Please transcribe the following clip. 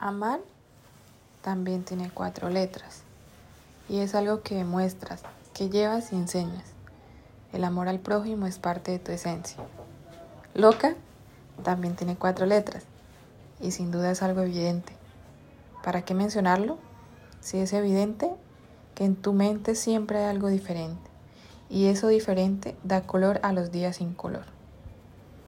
Amar también tiene cuatro letras y es algo que demuestras, que llevas y enseñas. El amor al prójimo es parte de tu esencia. Loca también tiene cuatro letras y sin duda es algo evidente. ¿Para qué mencionarlo? Si es evidente que en tu mente siempre hay algo diferente y eso diferente da color a los días sin color.